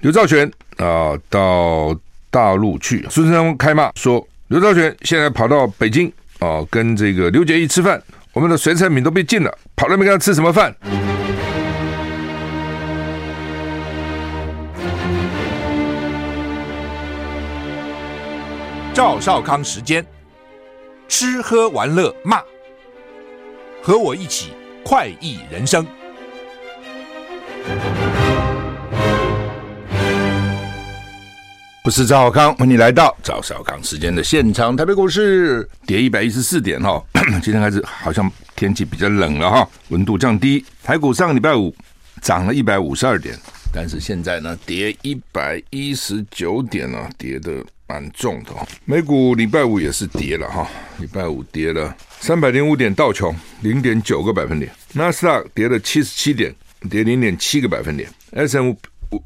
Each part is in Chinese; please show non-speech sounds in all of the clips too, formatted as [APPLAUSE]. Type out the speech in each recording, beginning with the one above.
刘兆玄啊到大陆去，孙中山开骂说，刘兆玄现在跑到北京啊，跟这个刘结义吃饭，我们的水产品都被禁了，跑那边跟他吃什么饭？赵少康时间，吃喝玩乐骂，和我一起快意人生。我是赵少康，欢迎来到赵少康时间的现场。台北股市跌一百一十四点哈，[CLEARS THROAT] 今天开始好像天气比较冷了哈，温度降低。台股上个礼拜五涨了一百五十二点，但是现在呢跌一百一十九点啊，跌的。蛮重的，美股礼拜五也是跌了哈，礼拜五跌了三百零五点，道琼零点九个百分点，纳斯达克跌了七十七点，跌零点七个百分点，S M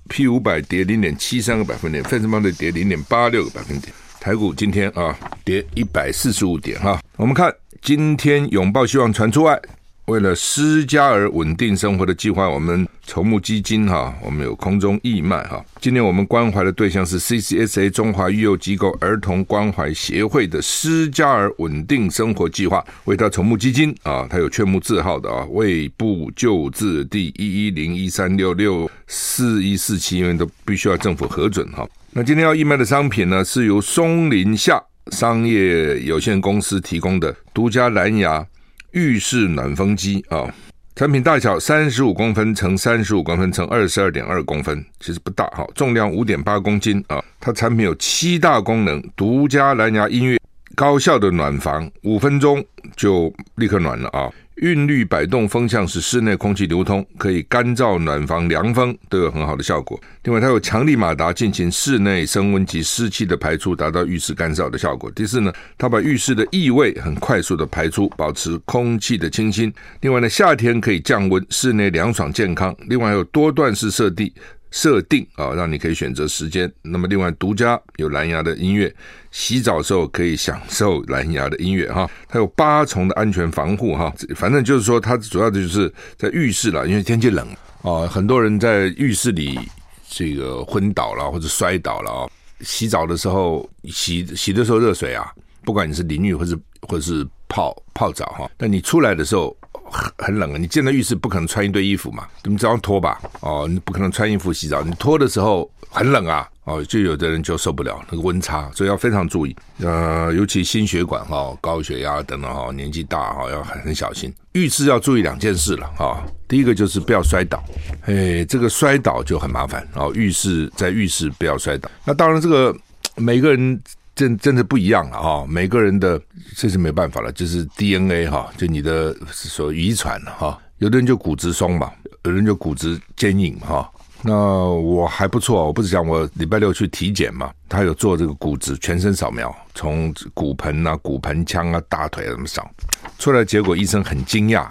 P 五百跌零点七三个百分点，费城半导体跌零点八六个百分点，台股今天啊跌一百四十五点哈，我们看今天拥抱希望传出外。为了施加而稳定生活的计划，我们筹募基金哈，我们有空中义卖哈。今年我们关怀的对象是 CCSA 中华育幼机构儿童关怀协会的失家儿稳定生活计划，为他筹募基金啊，他有劝募字号的啊，卫部救字第一一零一三六六四一四七，因为都必须要政府核准哈。那今天要义卖的商品呢，是由松林下商业有限公司提供的独家蓝牙。浴室暖风机啊，产品大小三十五公分乘三十五公分乘二十二点二公分，其实不大哈，重量五点八公斤啊。它产品有七大功能：独家蓝牙音乐、高效的暖房，五分钟就立刻暖了啊。韵律摆动风向使室内空气流通，可以干燥、暖房、凉风都有很好的效果。另外，它有强力马达进行室内升温及湿气的排出，达到浴室干燥的效果。第四呢，它把浴室的异味很快速的排出，保持空气的清新。另外呢，夏天可以降温，室内凉爽健康。另外还有多段式设定。设定啊，让你可以选择时间。那么，另外独家有蓝牙的音乐，洗澡的时候可以享受蓝牙的音乐哈。它有八重的安全防护哈。反正就是说，它主要的就是在浴室了，因为天气冷啊，很多人在浴室里这个昏倒了或者摔倒了啊。洗澡的时候洗洗的时候热水啊，不管你是淋浴或是或是泡泡澡哈，但你出来的时候。很很冷啊！你进了浴室不可能穿一堆衣服嘛，你只要脱吧。哦，你不可能穿衣服洗澡，你脱的时候很冷啊。哦，就有的人就受不了那个温差，所以要非常注意。呃，尤其心血管哈、高血压等等哈，年纪大哈要很很小心。浴室要注意两件事了哈。第一个就是不要摔倒，哎，这个摔倒就很麻烦哦。浴室在浴室不要摔倒。那当然这个每个人。真真的不一样了哈，每个人的这是没办法了，就是 DNA 哈，就你的所遗传哈，有的人就骨质松嘛，有人就骨质坚硬哈。那我还不错，我不是讲我礼拜六去体检嘛，他有做这个骨质全身扫描，从骨盆啊、骨盆腔啊、大腿啊怎么扫，出来结果医生很惊讶，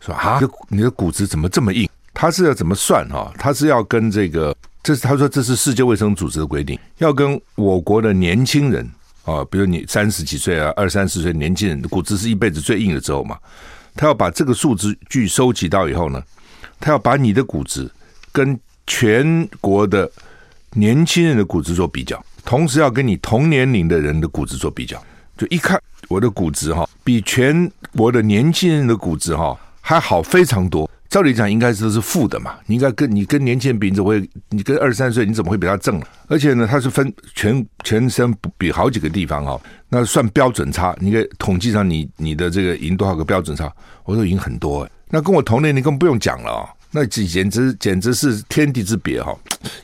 说啊，你的骨质怎么这么硬？他是要怎么算哈？他是要跟这个。这是他说，这是世界卫生组织的规定，要跟我国的年轻人啊，比如你三十几岁啊，二三十岁年轻人的骨质是一辈子最硬的时候嘛，他要把这个数字据收集到以后呢，他要把你的骨质跟全国的年轻人的骨质做比较，同时要跟你同年龄的人的骨质做比较，就一看我的骨质哈，比全国的年轻人的骨质哈还好非常多。照理讲应该是是负的嘛，你应该跟你跟年轻人比，你怎么会？你跟二十三岁你怎么会比他正？而且呢，他是分全全身比好几个地方哦，那算标准差。你在统计上，你你的这个赢多少个标准差？我说赢很多。那跟我同龄，你更不用讲了哦。那简直简直是天地之别哈！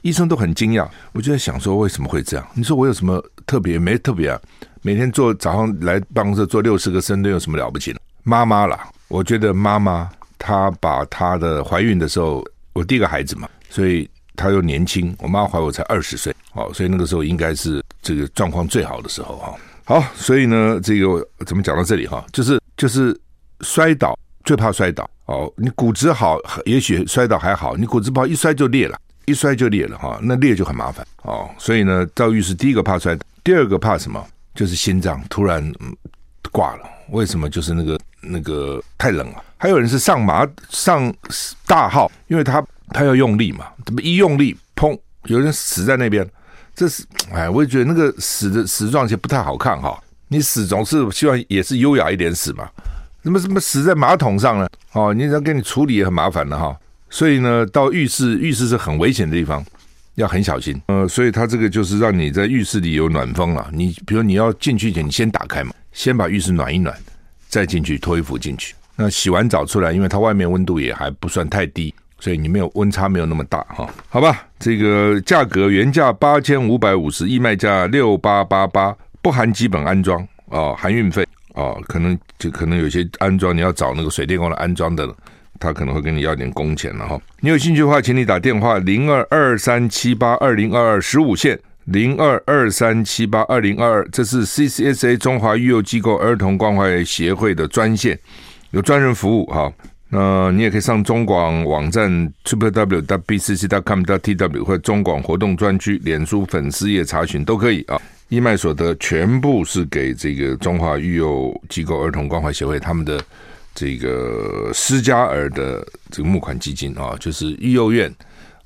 医生都很惊讶，我就在想说为什么会这样？你说我有什么特别？没特别啊。每天做早上来办公室做六十个深蹲有什么了不起的？妈妈啦，我觉得妈妈。她把她的怀孕的时候，我第一个孩子嘛，所以她又年轻。我妈怀我才二十岁，哦，所以那个时候应该是这个状况最好的时候哈。好，所以呢，这个怎么讲到这里哈？就是就是摔倒最怕摔倒哦。你骨质好，也许摔倒还好；你骨质不好，一摔就裂了，一摔就裂了哈。那裂就很麻烦哦。所以呢，赵玉是第一个怕摔，第二个怕什么？就是心脏突然挂了。为什么？就是那个那个太冷了。还有人是上马上大号，因为他他要用力嘛，怎么一用力，砰，有人死在那边，这是 [TSK] 哎，我也觉得那个死的死状其实不太好看哈。你死总是希望也是优雅一点死嘛，怎么怎么死在马桶上呢？哦，你要给你处理也很麻烦的哈。所以呢，到浴室，浴室是很危险的地方，要很小心。呃，所以他这个就是让你在浴室里有暖风了。你比如你要进去前，你先打开嘛，先把浴室暖一暖，再进去脱衣服进去。那洗完澡出来，因为它外面温度也还不算太低，所以你没有温差没有那么大哈。好吧，这个价格原价八千五百五十，义卖价六八八八，不含基本安装哦，含运费哦，可能就可能有些安装你要找那个水电工来安装的。他可能会跟你要点工钱了哈。你有兴趣的话，请你打电话零二二三七八二零二二十五线零二二三七八二零二二，这是 CCSA 中华育幼机构儿童关怀协会的专线，有专人服务哈。那你也可以上中广网站 triple w b c c com t w 或中广活动专区、脸书粉丝页查询都可以啊。义卖所得全部是给这个中华育幼机构儿童关怀协会他们的。这个私家儿的这个募款基金啊，就是育幼院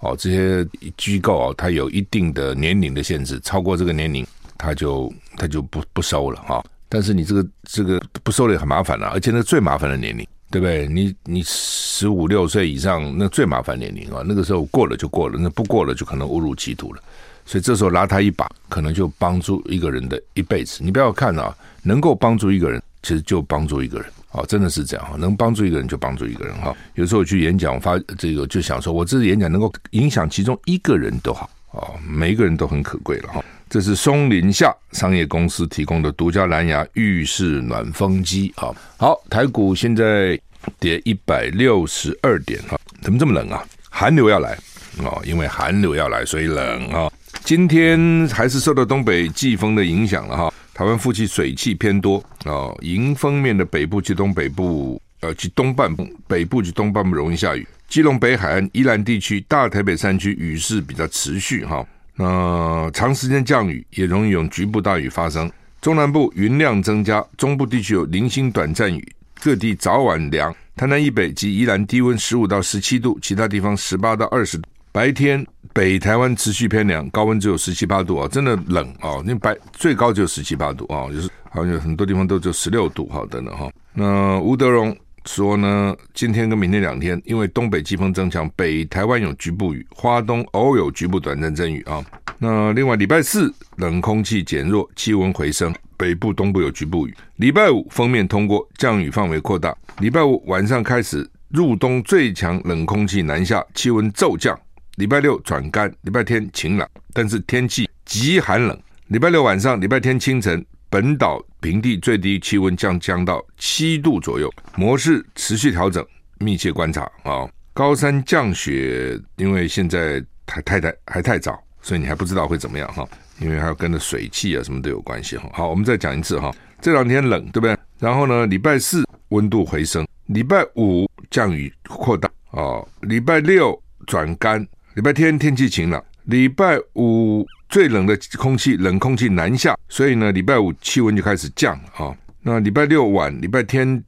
哦，这些机构啊，它有一定的年龄的限制，超过这个年龄，它就它就不不收了哈。但是你这个这个不收了也很麻烦了，而且那最麻烦的年龄，对不对？你你十五六岁以上，那最麻烦年龄啊，那个时候过了就过了，那不过了就可能误入歧途了。所以这时候拉他一把，可能就帮助一个人的一辈子。你不要看啊，能够帮助一个人，其实就帮助一个人。哦，真的是这样哈，能帮助一个人就帮助一个人哈。有时候我去演讲，发这个就想说，我这次演讲能够影响其中一个人都好哦，每一个人都很可贵了哈。这是松林下商业公司提供的独家蓝牙浴室暖风机啊。好，台股现在跌一百六十二点哈，怎么这么冷啊？寒流要来哦，因为寒流要来，所以冷啊。今天还是受到东北季风的影响了哈。台湾附近水汽偏多啊，迎风面的北部及东北部，呃，及东半部、北部及东半部容易下雨。基隆北海岸、宜兰地区、大台北山区雨势比较持续哈，那长时间降雨也容易有局部大雨发生。中南部云量增加，中部地区有零星短暂雨，各地早晚凉。台南以北及宜兰低温十五到十七度，其他地方十八到二十度。白天北台湾持续偏凉，高温只有十七八度啊，真的冷啊！那白最高就十七八度啊，就是好像有很多地方都就十六度哈，等等哈。那吴德荣说呢，今天跟明天两天，因为东北季风增强，北台湾有局部雨，花东偶有局部短暂阵雨啊。那另外礼拜四冷空气减弱，气温回升，北部东部有局部雨。礼拜五锋面通过，降雨范围扩大。礼拜五晚上开始入冬最强冷空气南下，气温骤降。礼拜六转干，礼拜天晴朗，但是天气极寒冷。礼拜六晚上、礼拜天清晨，本岛平地最低气温降降到七度左右，模式持续调整，密切观察啊、高山降雪，因为现在还太太还太早，所以你还不知道会怎么样哈。因为还要跟着水汽啊什么都有关系哈。好，我们再讲一次哈。这两天冷，对不对？然后呢，礼拜四温度回升，礼拜五降雨扩大哦，礼拜六转干。礼拜天天气晴朗，礼拜五最冷的空气冷空气南下，所以呢，礼拜五气温就开始降啊。那礼拜六晚、礼拜天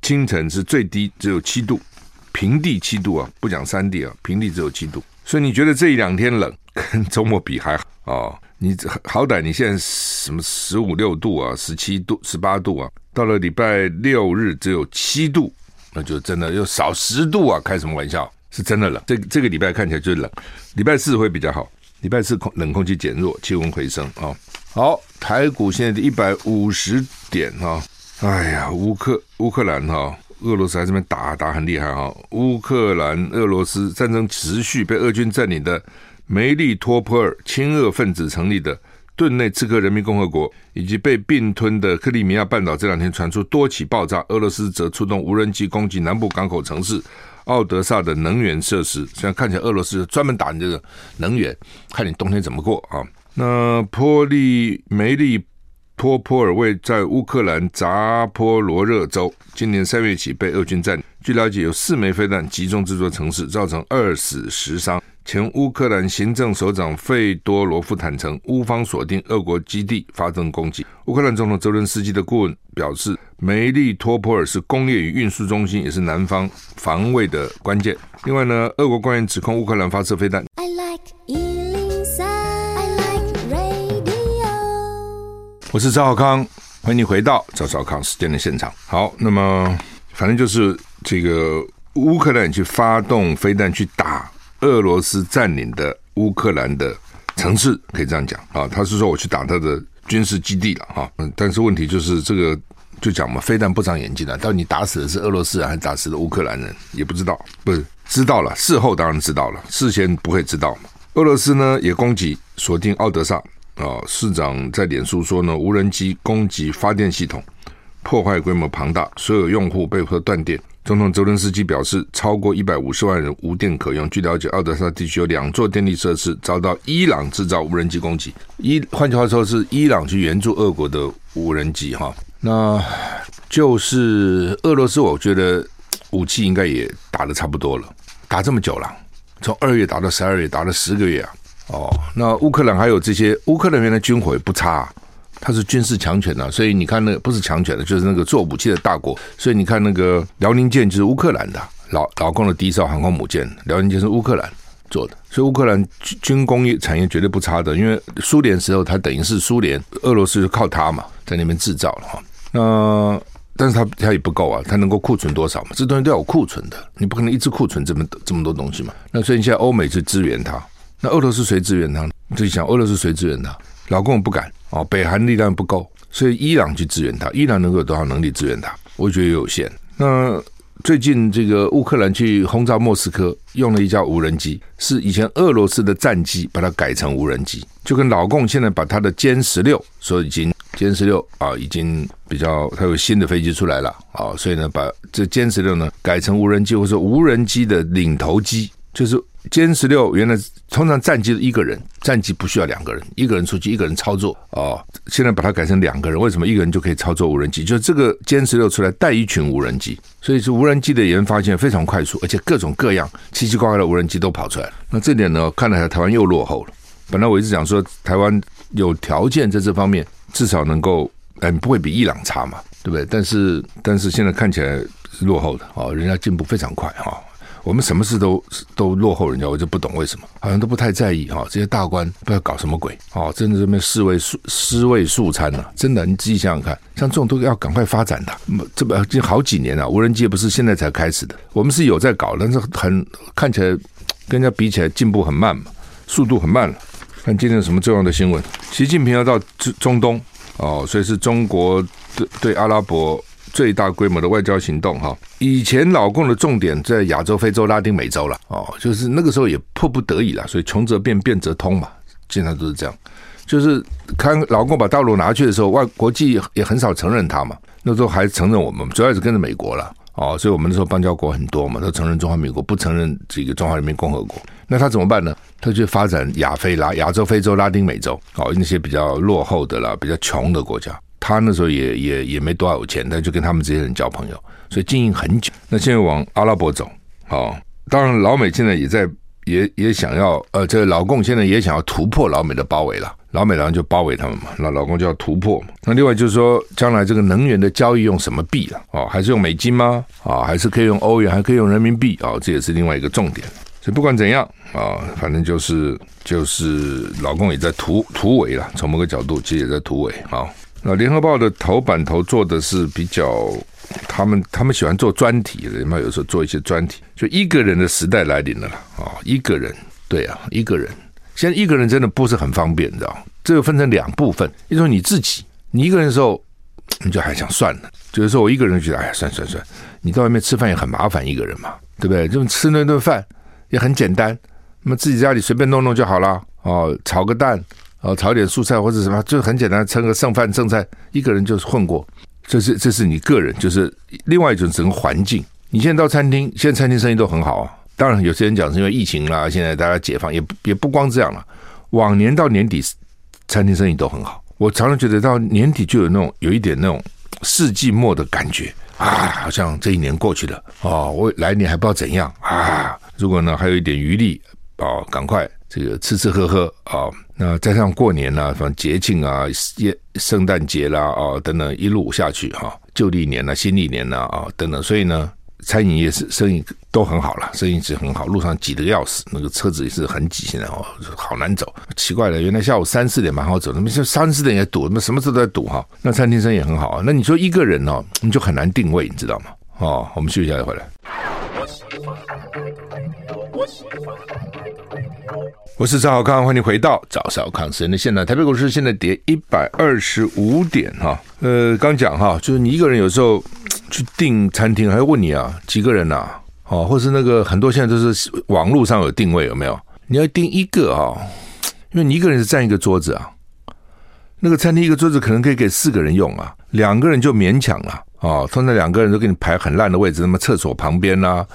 清晨是最低，只有七度，平地七度啊，不讲山地啊，平地只有七度。所以你觉得这一两天冷，跟周末比还好啊？你好歹你现在什么十五六度啊，十七度、十八度啊，到了礼拜六日只有七度，那就真的又少十度啊，开什么玩笑？是真的冷，这这个礼拜看起来就是冷，礼拜四会比较好，礼拜四空冷空气减弱，气温回升啊、好，台股现在的一百五十点哈、哦，哎呀，乌克乌克兰哈、俄罗斯还这边打打很厉害哈、乌克兰俄罗斯战争持续，被俄军占领的梅利托波尔亲俄分子成立的顿内茨克人民共和国，以及被并吞的克里米亚半岛，这两天传出多起爆炸，俄罗斯则出动无人机攻击南部港口城市。奥德萨的能源设施，虽然看起来俄罗斯专门打你这个能源，看你冬天怎么过啊？那波利梅利托波尔为在乌克兰扎波罗热州，今年三月起被俄军占领。据了解，有四枚飞弹击中这座城市，造成二死十伤。前乌克兰行政首长费多罗夫坦承，乌方锁定俄国基地发动攻击。乌克兰总统泽伦斯基的顾问表示，梅利托普尔是工业与运输中心，也是南方防卫的关键。另外呢，俄国官员指控乌克兰发射飞弹。I like I like radio 我是赵浩康，欢迎你回到赵少康事件的现场。好，那么反正就是这个乌克兰去发动飞弹去打俄罗斯占领的乌克兰的城市可以这样讲啊，他是说我去打他的军事基地了哈，嗯，但是问题就是这个。就讲嘛，飞弹不长眼睛的，到底你打死的是俄罗斯人还是打死的乌克兰人也不知道，不是知道了，事后当然知道了，事先不会知道嘛。俄罗斯呢也攻击锁定奥德萨啊，市长在脸书说呢，无人机攻击发电系统，破坏规模庞大，所有用户被迫断电。总统泽伦斯基表示，超过一百五十万人无电可用。据了解，奥德萨地区有两座电力设施遭到伊朗制造无人机攻击。伊换句话说，是伊朗去援助俄国的无人机哈。那就是俄罗斯，我觉得武器应该也打得差不多了，打这么久了。从二月打到十二月，打了十个月啊！哦，那乌克兰还有这些乌克兰人的军火也不差，啊，他是军事强权啊，所以你看那个不是强权的，就是那个做武器的大国。所以你看那个辽宁舰就是乌克兰的，老老共的第一艘航空母舰，辽宁舰是乌克兰做的，所以乌克兰军工业产业绝对不差的。因为苏联时候，它等于是苏联，俄罗斯就靠它嘛，在那边制造了哈。那但是它它也不够啊，它能够库存多少嘛？这东西都要有库存的，你不可能一直库存这么这么多东西嘛。那所以现在欧美去支援它，那俄罗斯谁支援它？你自己想，俄罗斯谁支援它？老共不敢哦，北韩力量不够，所以伊朗去支援它，伊朗能够有多少能力支援它？我觉得有限。那最近这个乌克兰去轰炸莫斯科，用了一架无人机，是以前俄罗斯的战机，把它改成无人机，就跟老共现在把它的歼十六说已经。歼十六啊，已经比较，它有新的飞机出来了啊，所以呢，把这歼十六呢改成无人机，或者说无人机的领头机，就是歼十六原来通常战机一个人，战机不需要两个人，一个人出去，一个人操作啊，现在把它改成两个人，为什么一个人就可以操作无人机？就是这个歼十六出来带一群无人机，所以是无人机的研发现在非常快速，而且各种各样奇奇怪怪的无人机都跑出来了。那这点呢，看来台湾又落后了。本来我一直讲说台湾有条件在这方面。至少能够，嗯，不会比伊朗差嘛，对不对？但是，但是现在看起来是落后的啊，人家进步非常快哈。我们什么事都都落后人家，我就不懂为什么，好像都不太在意哈。这些大官不知道搞什么鬼哦，真的这边尸位素尸位素餐呐，真的，你自己想想看，像这种都要赶快发展的，这么已经好几年了，无人机也不是现在才开始的，我们是有在搞，但是很看起来跟人家比起来进步很慢嘛，速度很慢了。看今天有什么重要的新闻？习近平要到中东哦，所以是中国对对阿拉伯最大规模的外交行动哈。以前老共的重点在亚洲、非洲、拉丁美洲了哦，就是那个时候也迫不得已了，所以穷则变，变则通嘛，经常都是这样。就是看老共把大陆拿去的时候，外国际也很少承认他嘛，那时候还承认我们，主要是跟着美国了。哦，所以我们那时候邦交国很多嘛，都承认中华民国，不承认这个中华人民共和国。那他怎么办呢？他去发展亚非拉、亚洲、非洲、拉丁美洲，哦，那些比较落后的啦、比较穷的国家。他那时候也也也没多少有钱，但就跟他们这些人交朋友，所以经营很久。那现在往阿拉伯走，哦，当然老美现在也在。也也想要，呃，这个老共现在也想要突破老美的包围了，老美然后就包围他们嘛，那老公就要突破嘛。那另外就是说，将来这个能源的交易用什么币了？哦，还是用美金吗？啊、还是可以用欧元，还可以用人民币？啊、这也是另外一个重点。所以不管怎样啊、反正就是就是老公也在突突围了，从某个角度其实也在突围啊。那联合报的头版头做的是比较。他们他们喜欢做专题的，有时候做一些专题，就一个人的时代来临了啦啊！一个人，对啊，一个人。现在一个人真的不是很方便，你知道？这个分成两部分，一种你自己，你一个人的时候，你就还想算了，就是说我一个人觉得，哎呀，算算算，你到外面吃饭也很麻烦，一个人嘛，对不对？就吃那顿饭也很简单，那么自己家里随便弄弄就好了哦，炒个蛋哦，炒点素菜或者什么，就很简单，盛个剩饭剩菜，一个人就是混过。这是这是你个人，就是另外一种整个环境。你现在到餐厅，现在餐厅生意都很好啊。当然，有些人讲是因为疫情啦，现在大家解放，也也不光这样了。往年到年底，餐厅生意都很好。我常常觉得到年底就有那种有一点那种世纪末的感觉啊，好像这一年过去了哦，我来年还不知道怎样啊。如果呢还有一点余力哦，赶快。这个吃吃喝喝啊，那再上过年呐，什么节庆啊，圣圣诞节啦啊等等，一路下去哈，旧历年呐、新历年呐啊等等，所以呢，餐饮业是生意都很好了，生意是很好，路上挤得要死，那个车子也是很挤，现在哦，好难走。奇怪了，原来下午三四点蛮好走，那么现三四点也堵，那么什么时候都在堵哈。那餐厅生意很好啊。那你说一个人哦，你就很难定位，你知道吗？哦，我们休息一下再回来。我是赵小康，欢迎回到赵少康时间的现场。台北股市现在跌一百二十五点哈。呃，刚讲哈，就是你一个人有时候去订餐厅，还要问你啊，几个人呐？哦，或是那个很多现在都是网络上有定位，有没有？你要订一个啊，因为你一个人是占一个桌子啊。那个餐厅一个桌子可能可以给四个人用啊，两个人就勉强了啊。通常两个人都给你排很烂的位置，那么厕所旁边啊，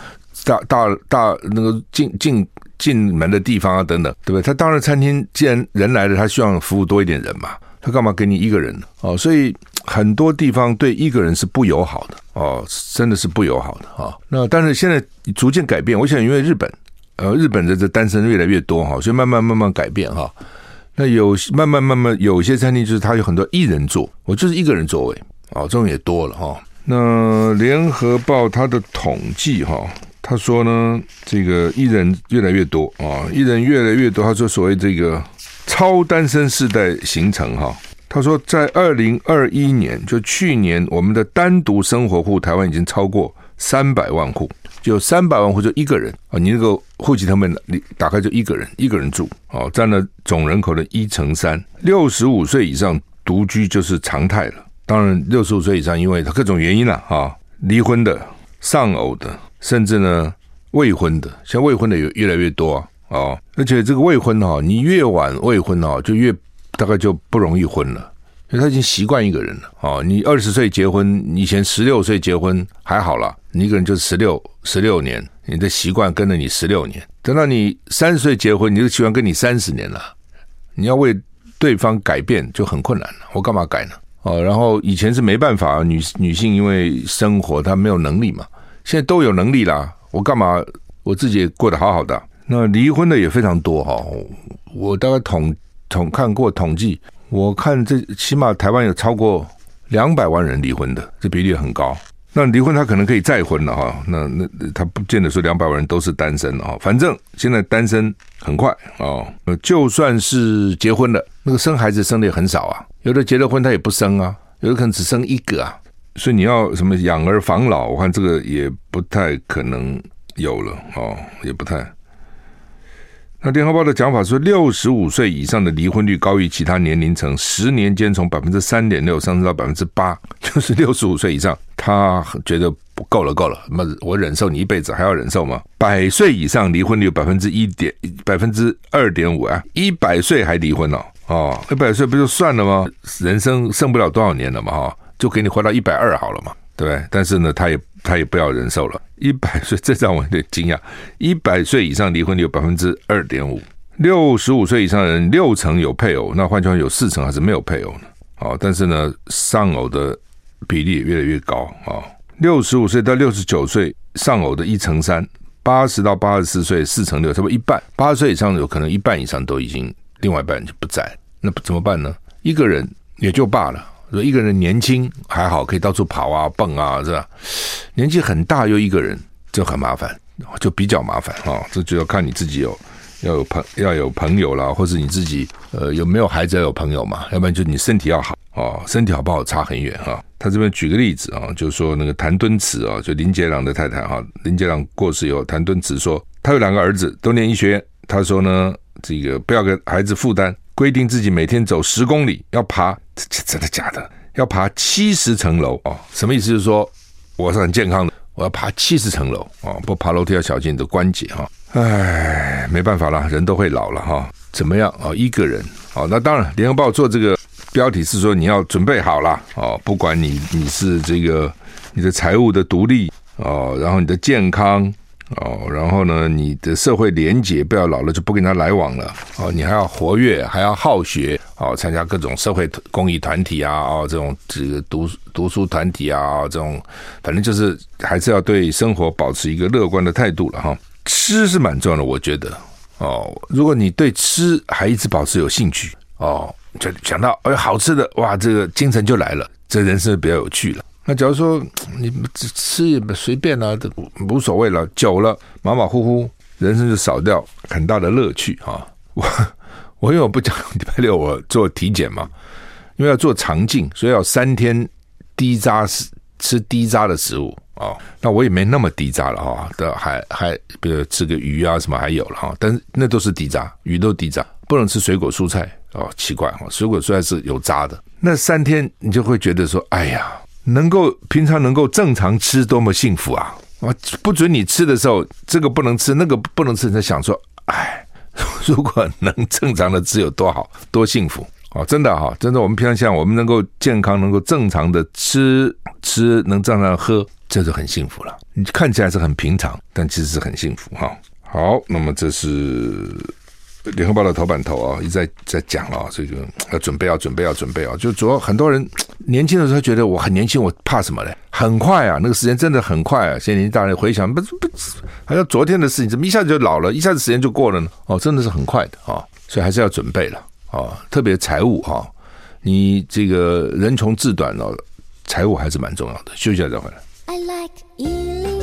大大大那个进进。进门的地方啊，等等，对不对？他当然餐厅既然人来了，他希望服务多一点人嘛，他干嘛给你一个人呢？哦，所以很多地方对一个人是不友好的哦，真的是不友好的啊、哦。那但是现在逐渐改变，我想因为日本，呃，日本的这单身越来越多哈，所以慢慢慢慢改变哈。那有慢慢慢慢有些餐厅就是他有很多一人座，我就是一个人座位哦，这种也多了哈。那联合报它的统计哈。他说呢，这个艺人越来越多啊，艺人越来越多。他说，所谓这个超单身世代形成哈。他说，在二零二一年，就去年，我们的单独生活户台湾已经超过三百万户，就三百万户就一个人啊。你那个户籍他们你打开就一个人，一个人住啊，占了总人口的一成三。六十五岁以上独居就是常态了。当然，六十五岁以上，因为他各种原因了啊，离婚的、丧偶的。甚至呢，未婚的，像未婚的也越来越多啊，哦，而且这个未婚哈，你越晚未婚哈，就越大概就不容易婚了，因为他已经习惯一个人了哦。你二十岁结婚，以前十六岁结婚还好啦，你一个人就十六十六年，你的习惯跟了你十六年。等到你三十岁结婚，你就习惯跟你三十年了，你要为对方改变就很困难了。我干嘛改呢？哦，然后以前是没办法，女女性因为生活她没有能力嘛。现在都有能力啦，我干嘛？我自己也过得好好的。那离婚的也非常多哈，我大概统统看过统计，我看这起码台湾有超过两百万人离婚的，这比例很高。那离婚他可能可以再婚了哈，那那他不见得说两百万人都是单身啊。反正现在单身很快哦，就算是结婚了，那个生孩子生的也很少啊，有的结了婚他也不生啊，有的可能只生一个啊。所以你要什么养儿防老，我看这个也不太可能有了哦，也不太。那联合报的讲法说，六十五岁以上的离婚率高于其他年龄层，十年间从百分之三点六上升到百分之八，[LAUGHS] 就是六十五岁以上，他觉得不够了，够了，那我忍受你一辈子还要忍受吗？百岁以上离婚率百分之一点百分之二点五啊，一百岁还离婚哦，哦，一百岁不就算了吗？人生剩不了多少年了嘛，哈。就给你活到一百二好了嘛，对不对？但是呢，他也他也不要忍受了，一百 [LAUGHS] 岁，这让我有点惊讶。一百岁以上离婚率有百分之二点五，六十五岁以上人六成有配偶，那换句话有四成还是没有配偶呢？哦，但是呢，丧偶的比例也越来越高啊。六十五岁到六十九岁丧偶的一成三，八十到八十四岁四成六，差不多一半。八十岁以上有可能一半以上都已经另外一半就不在，那怎么办呢？一个人也就罢了。说一个人年轻还好，可以到处跑啊、蹦啊，是吧？年纪很大又一个人就很麻烦，就比较麻烦啊。这就要看你自己有要有朋要有朋友啦，或是你自己呃有没有孩子要有朋友嘛？要不然就你身体要好哦，身体好不好差很远哈。他这边举个例子啊，就是说那个谭敦慈啊，就林杰郎的太太哈，林杰郎过世以后，谭敦慈说他有两个儿子都念医学院，他说呢，这个不要给孩子负担。规定自己每天走十公里，要爬，真的假的？要爬七十层楼哦？什么意思？就是说我是很健康的，我要爬七十层楼哦，不爬楼梯要小心你的关节哈。唉，没办法了，人都会老了哈。怎么样啊？一个人哦，那当然，联合报做这个标题是说你要准备好了哦，不管你你是这个你的财务的独立哦，然后你的健康。哦，然后呢，你的社会连结不要老了就不跟他来往了哦，你还要活跃，还要好学哦，参加各种社会公益团体啊，哦，这种这个读读书团体啊，这种反正就是还是要对生活保持一个乐观的态度了哈。吃是蛮重要的，我觉得哦，如果你对吃还一直保持有兴趣哦，就想到哎好吃的哇，这个精神就来了，这人生比较有趣了。那假如说你吃也随便啊，都无所谓了。久了马马虎虎，人生就少掉很大的乐趣啊！[LAUGHS] [LAUGHS] 我我因为我不讲礼拜六我做体检嘛，因为要做肠镜，所以要三天低渣食吃低渣的食物啊。那我也没那么低渣了哈，的还还比如吃个鱼啊什么还有了哈，但是那都是低渣，鱼都低渣，不能吃水果蔬菜。哦，奇怪哈，水果蔬菜是有渣的，那三天你就会觉得说，哎呀，能够平常能够正常吃，多么幸福啊！啊，不准你吃的时候，这个不能吃，那个不能吃，你在想说，哎，[LAUGHS] 如果能正常的吃有多好，多幸福哦！真的哈，真的，我们平常像我们能够健康，能够正常的吃吃，能正常喝，这就很幸福了。你看起来是很平常，但其实是很幸福哈。好，那么这是。联合报的头版头啊，一直在在讲啊，所以就要准备，要准备，要准备啊！就主要很多人年轻的时候觉得我很年轻，我怕什么嘞？很快啊，那个时间真的很快啊！现在年纪大了回想，不不，好像昨天的事情，怎么一下子就老了，一下子时间就过了呢？哦，真的是很快的啊！所以还是要准备了啊！特别财务哈，你这个人穷志短哦，财务还是蛮重要的。休息一下再回来。I like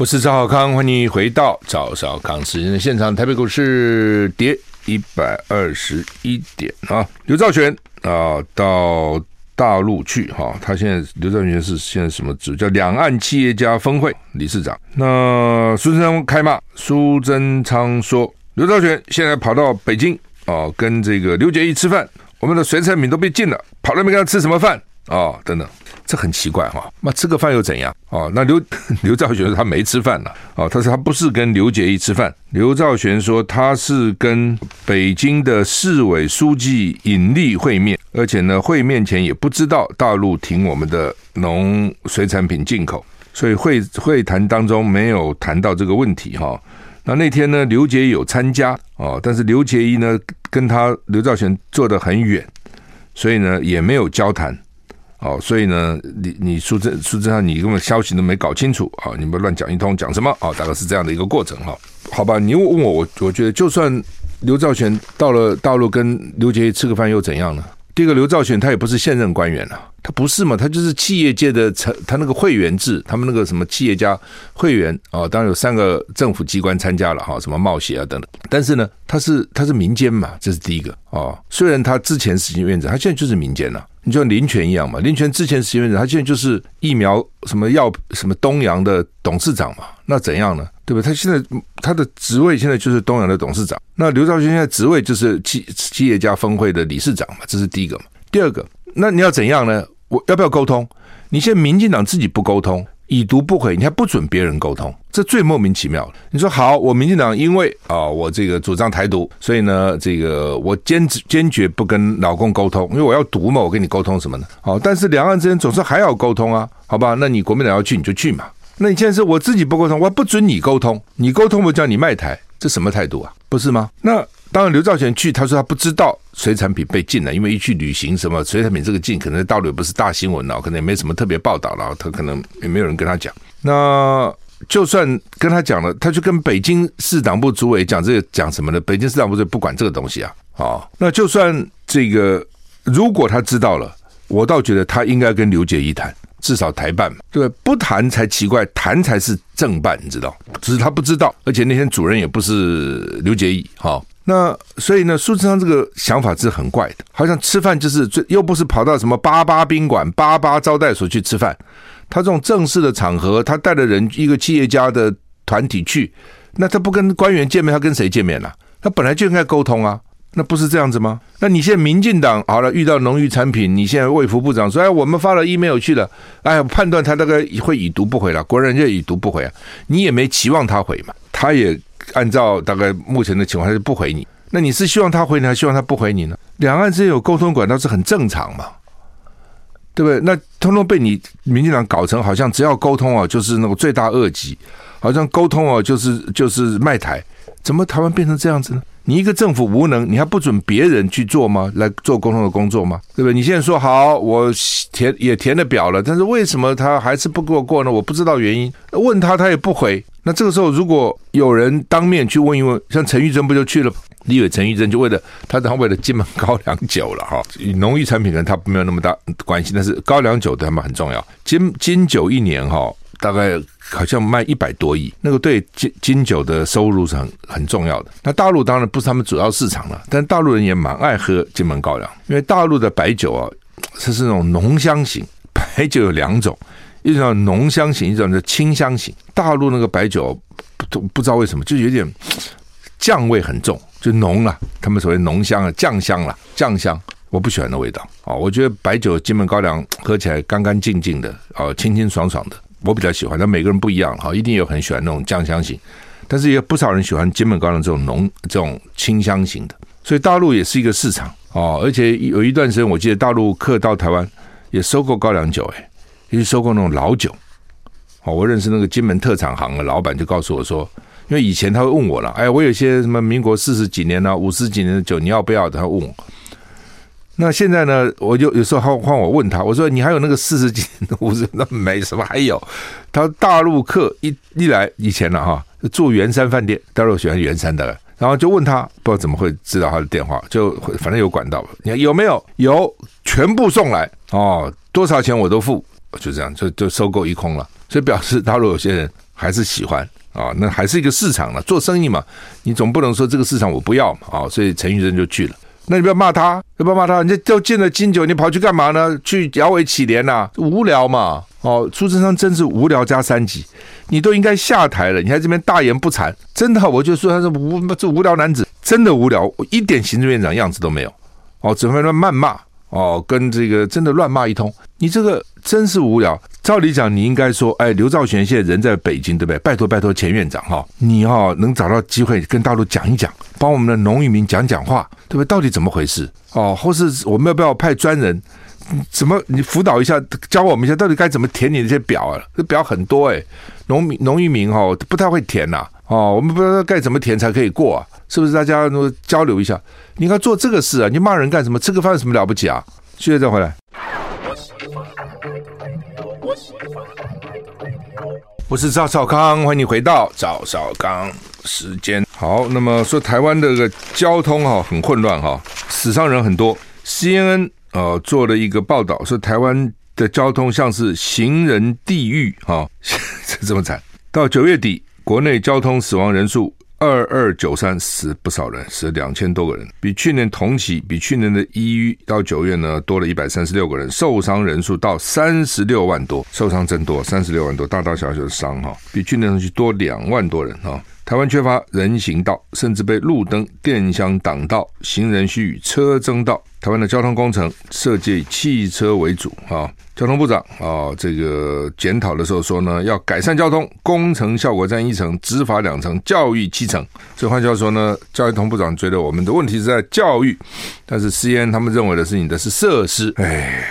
我是赵少康，欢迎回到赵少康时间的现场。台北股市跌一百二十一点啊，刘兆玄啊到大陆去哈，他现在刘兆玄是现在什么职？叫两岸企业家峰会理事长。那苏贞昌开骂，苏贞昌说刘兆玄现在跑到北京啊，跟这个刘结一吃饭，我们的水产品都被禁了，跑那边跟他吃什么饭啊？等等。这很奇怪哈，那吃个饭又怎样？哦，那刘 [LAUGHS] 刘兆玄说他没吃饭呢。哦，他说他不是跟刘结一吃饭。刘兆玄说他是跟北京的市委书记尹力会面，而且呢，会面前也不知道大陆停我们的农水产品进口，所以会会谈当中没有谈到这个问题哈。那那天呢，刘杰有参加哦，但是刘结一呢跟他刘兆玄坐得很远，所以呢也没有交谈。哦，所以呢，你你数字数字上，你根本消息都没搞清楚啊！你们乱讲一通，讲什么啊？大概是这样的一个过程哈。好吧，你问我，我我觉得，就算刘兆玄到了大陆跟刘杰吃个饭又怎样呢？第一个，刘兆玄他也不是现任官员啊，他不是嘛？他就是企业界的成，他那个会员制，他们那个什么企业家会员啊，当然有三个政府机关参加了哈，什么贸协啊等等。但是呢，他是他是民间嘛，这是第一个啊。虽然他之前是行院长，他现在就是民间了。你就像林权一样嘛，林权之前是行院长，他现在就是疫苗什么药什么东洋的董事长嘛，那怎样呢？对不对？他现在他的职位现在就是东洋的董事长，那刘兆玄现在职位就是企企业家峰会的理事长嘛，这是第一个嘛。第二个，那你要怎样呢？我要不要沟通？你现在民进党自己不沟通。已读不回，你还不准别人沟通，这最莫名其妙了。你说好，我民进党因为啊、我这个主张台独，所以呢，这个我坚持坚决不跟老共沟通，因为我要独嘛，我跟你沟通什么呢？好，但是两岸之间总是还要沟通啊，好吧？那你国民党要去你就去嘛。那你现在是我自己不沟通，我还不准你沟通，你沟通我叫你卖台，这什么态度啊？不是吗？那。当然，刘兆玄去，他说他不知道水产品被禁了，因为一去旅行，什么水产品这个禁，可能在大陆也不是大新闻了，可能也没什么特别报道了，他可能也没有人跟他讲。那就算跟他讲了，他就跟北京市党部主委讲这个讲什么呢？北京市党部主委不管这个东西啊，啊，那就算这个如果他知道了，我倒觉得他应该跟刘杰一谈。至少台办嘛，对，不谈才奇怪，谈才是正办，你知道？只是他不知道，而且那天主任也不是刘杰义，哈，那所以呢，苏志昌这个想法是很怪的，好像吃饭就是最，又不是跑到什么八八宾馆、八八招待所去吃饭，他这种正式的场合，他带着人一个企业家的团体去，那他不跟官员见面，他跟谁见面了？他本来就应该沟通啊。那不是这样子吗？那你现在民进党好了，遇到农渔产品，你现在卫福部长说：“哎，我们发了 email 去了，哎，判断他大概会已读不回了。”国人就已读不回啊，你也没期望他回嘛，他也按照大概目前的情况，他就不回你。那你是希望他回你，还是希望他不回你呢？两岸之间有沟通管道是很正常嘛，对不对？那通通被你民进党搞成好像只要沟通啊，就是那个罪大恶极，好像沟通啊，就是就是卖台。怎么台湾变成这样子呢？你一个政府无能，你还不准别人去做吗？来做共同的工作吗？对不对？你现在说好，我填也填了表了，但是为什么他还是不给我过呢？我不知道原因，问他他也不回。那这个时候，如果有人当面去问一问，像陈玉珍不就去了？立委陈玉珍就为了他，他为了金门高粱酒了哈。农业产品跟他没有那么大关系，但是高粱酒对他们很重要。金金酒一年哈，大概好像卖一百多亿，那个对金金酒的收入是很很重要的。那大陆当然不是他们主要市场了，但大陆人也蛮爱喝金门高粱，因为大陆的白酒啊，这是那种浓香型白酒有两种。一种浓香型，一种叫清香型。大陆那个白酒不不知道为什么，就有点酱味很重，就浓了。他们所谓浓香啊，酱香了，酱香。我不喜欢那味道啊，我觉得白酒金门高粱喝起来干干净净的，哦，清清爽爽的，我比较喜欢。但每个人不一样哈，一定有很喜欢那种酱香型，但是也有不少人喜欢金门高粱这种浓、这种清香型的。所以大陆也是一个市场哦，而且有一段时间，我记得大陆客到台湾也收购高粱酒，哎。也收购那种老酒，哦，我认识那个金门特产行的老板就告诉我说，因为以前他会问我了，哎，我有些什么民国四十几年啊、五十几年的酒，你要不要？他问我。那现在呢，我就有时候换换我问他，我说你还有那个四十几年的、[LAUGHS] 五十那没什么，还有。他说大陆客一一来以前了哈，住圆山饭店，大陆喜欢圆山的，然后就问他，不知道怎么会知道他的电话，就反正有管道，你看有没有？有，全部送来哦，多少钱我都付。就这样，就就收购一空了，所以表示大陆有些人还是喜欢啊，那还是一个市场了。做生意嘛，你总不能说这个市场我不要嘛啊，所以陈玉珍就去了。那你不要骂他，不要骂他？人家都进了金九，你跑去干嘛呢？去摇尾乞怜呐？无聊嘛！哦，苏贞昌真是无聊加三级，你都应该下台了，你还这边大言不惭，真的，我就说他是无这无聊男子，真的无聊，一点行政院长样子都没有。哦，只会乱谩骂。哦，跟这个真的乱骂一通，你这个真是无聊。照理讲，你应该说，哎，刘兆玄现在人在北京，对不对？拜托拜托，前院长哈，你哈能找到机会跟大陆讲一讲，帮我们的农渔民讲讲话，对不对？到底怎么回事？哦，或是我们要不要派专人？怎么你辅导一下，教我们一下，到底该怎么填你那些表啊？这表很多哎，农民农渔民哈不太会填呐。哦，我们不知道该怎么填才可以过啊。是不是大家都交流一下？你应该做这个事啊！你骂人干什么？吃个饭有什么了不起啊？现在再回来。我是赵少康，欢迎你回到赵少康时间。好，那么说台湾的这个交通哈很混乱哈，死伤人很多。CNN 呃做了一个报道，说台湾的交通像是行人地狱哈，[LAUGHS] 这这么惨。到九月底，国内交通死亡人数。二二九三死不少人，死两千多个人，比去年同期，比去年的一到九月呢多了一百三十六个人，受伤人数到三十六万多，受伤真多，三十六万多，大大小小的伤哈，比去年同期多两万多人哈。台湾缺乏人行道，甚至被路灯、电箱挡道，行人需与车争道。台湾的交通工程设计以汽车为主啊。交通部长啊，这个检讨的时候说呢，要改善交通，工程效果占一成，执法两成，教育七成。所以换句话说呢，交通部长觉得我们的问题是在教育，但是 C N 他们认为的是你的是设施。哎，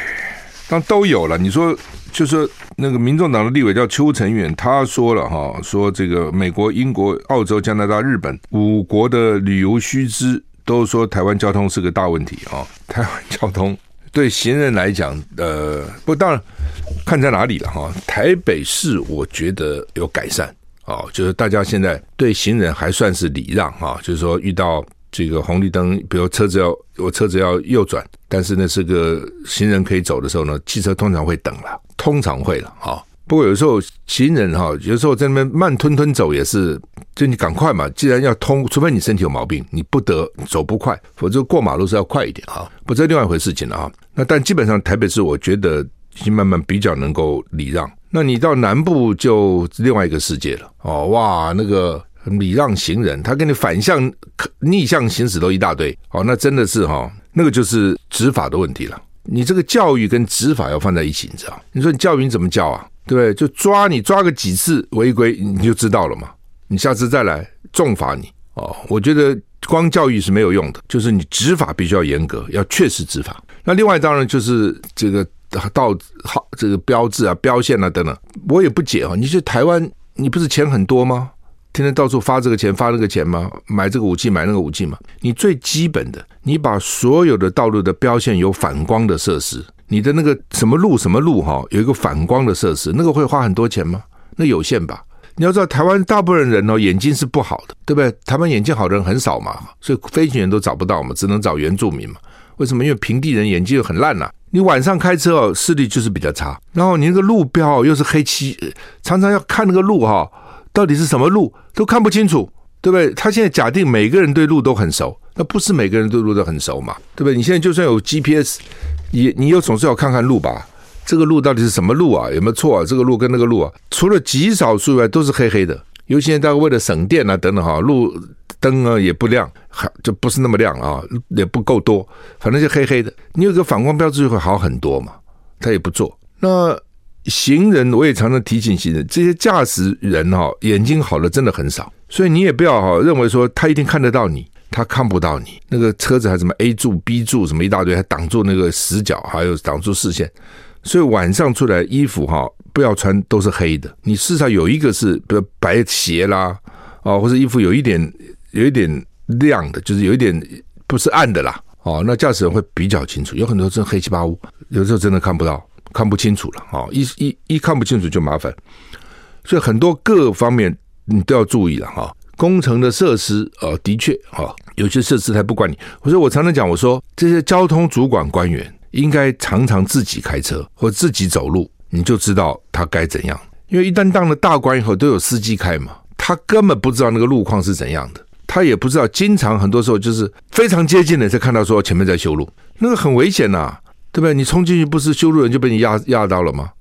当都有了，你说。就是那个民众党的立委叫邱成远，他说了哈，说这个美国、英国、澳洲、加拿大、日本五国的旅游须知都说台湾交通是个大问题啊。[LAUGHS] 台湾交通对行人来讲，呃，不，当然看在哪里了哈。台北市我觉得有改善啊，就是大家现在对行人还算是礼让哈，就是说遇到。这个红绿灯，比如车子要我车子要右转，但是呢是个行人可以走的时候呢，汽车通常会等了，通常会了哈。不过有时候行人哈，有时候在那边慢吞吞走也是，就你赶快嘛。既然要通，除非你身体有毛病，你不得走不快，否则过马路是要快一点啊。不，这另外一回事情了啊。那但基本上台北市，我觉得已经慢慢比较能够礼让。那你到南部就另外一个世界了哦，哇，那个。礼让行人，他跟你反向、逆向行驶都一大堆，哦，那真的是哈，那个就是执法的问题了。你这个教育跟执法要放在一起，你知道？你说你教育你怎么教啊？对不对？就抓你抓个几次违规，你就知道了嘛。你下次再来重罚你哦。我觉得光教育是没有用的，就是你执法必须要严格，要确实执法。那另外当然就是这个道号、这个标志啊、标线啊等等，我也不解啊。你说台湾，你不是钱很多吗？天天到处发这个钱发那个钱吗？买这个武器买那个武器吗？你最基本的，你把所有的道路的标线有反光的设施，你的那个什么路什么路哈，有一个反光的设施，那个会花很多钱吗？那有限吧。你要知道，台湾大部分人哦眼睛是不好的，对不对？台湾眼睛好的人很少嘛，所以飞行员都找不到嘛，只能找原住民嘛。为什么？因为平地人眼睛又很烂呐、你晚上开车哦，视力就是比较差。然后你那个路标又是黑漆，常常要看那个路哈，到底是什么路都看不清楚，对不对？他现在假定每个人对路都很熟，那不是每个人对路都很熟嘛，对不对？你现在就算有 GPS，你你又总是要看看路吧。这个路到底是什么路啊？有没有错啊？这个路跟那个路啊，除了极少数以外，都是黑黑的。尤其现在大家为了省电啊等等哈，路灯啊也不亮，还就不是那么亮啊，也不够多，反正就黑黑的。你有个反光标志就会好很多嘛。他也不做。那行人我也常常提醒行人，这些驾驶人哈眼睛好的真的很少，所以你也不要哈认为说他一定看得到你，他看不到你。那个车子还什么 A 柱 B 柱什么一大堆，还挡住那个死角，还有挡住视线。所以晚上出来衣服哈，不要穿都是黑的。你至少有一个是，比如白鞋啦，啊，或者衣服有一点有一点亮的，就是有一点不是暗的啦，哦，那驾驶人会比较清楚。有很多真黑漆八乌，有时候真的看不到，看不清楚了，哦，一一一看不清楚就麻烦。所以很多各方面你都要注意了哈。工程的设施啊，的确啊，有些设施他不管你。我说我常常讲，我说这些交通主管官员。应该常常自己开车或自己走路，你就知道他该怎样。因为一旦当了大官以后，都有司机开嘛，他根本不知道那个路况是怎样的，他也不知道。经常很多时候就是非常接近的才看到说前面在修路，那个很危险呐、对不对？你冲进去不是修路人就被你压压到了吗？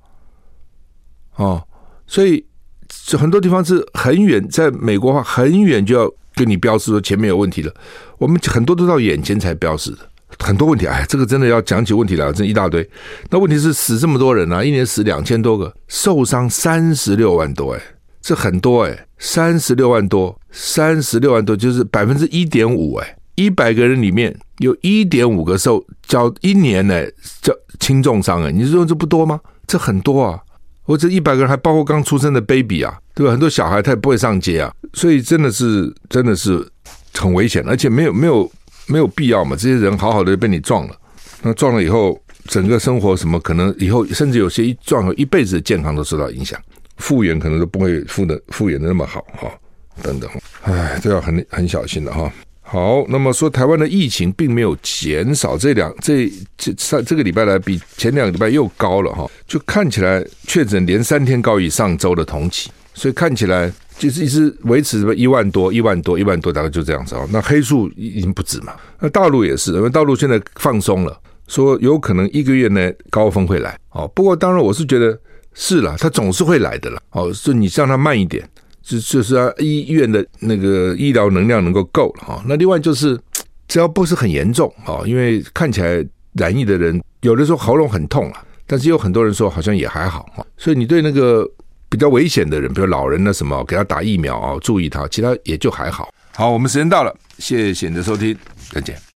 哦，所以很多地方是很远，在美国话很远就要跟你标示说前面有问题了，我们很多都到眼前才标示的。很多问题，哎，这个真的要讲起问题来，真一大堆。那问题是死这么多人啊，一年死两千多个，受伤三十六万多，哎，这很多哎，三十六万多，三十六万多就是百分之一点五，哎，一百个人里面有一点五个受叫一年呢叫轻重伤，哎，你说这不多吗？这很多啊，我这一百个人还包括刚出生的 baby 啊，对吧？很多小孩他也不会上街啊，所以真的是真的是很危险，而且没有没有。没有必要嘛？这些人好好的被你撞了，那撞了以后，整个生活什么可能以后甚至有些一撞后一辈子的健康都受到影响，复原可能都不会复的复原的那么好哈，等等，哎，都要很很小心的哈。好，那么说台湾的疫情并没有减少，这两这这上这个礼拜来比前两个礼拜又高了哈，就看起来确诊连三天高于上周的同期，所以看起来。就是一直维持什么一万多、一万多、一万多，大概就这样子哦。那黑数已经不止嘛。那大陆也是，因为大陆现在放松了，说有可能一个月内高峰会来哦。不过当然我是觉得是了，它总是会来的了。哦，所以你让它慢一点，就就是啊，医院的那个医疗能量能够够了哈。那另外就是只要不是很严重哦，因为看起来染疫的人有的时候喉咙很痛啊，但是有很多人说好像也还好哈。所以你对那个。比较危险的人，比如老人呢什么，给他打疫苗啊，注意他，其他也就还好。好，我们时间到了，谢谢你的收听，再见。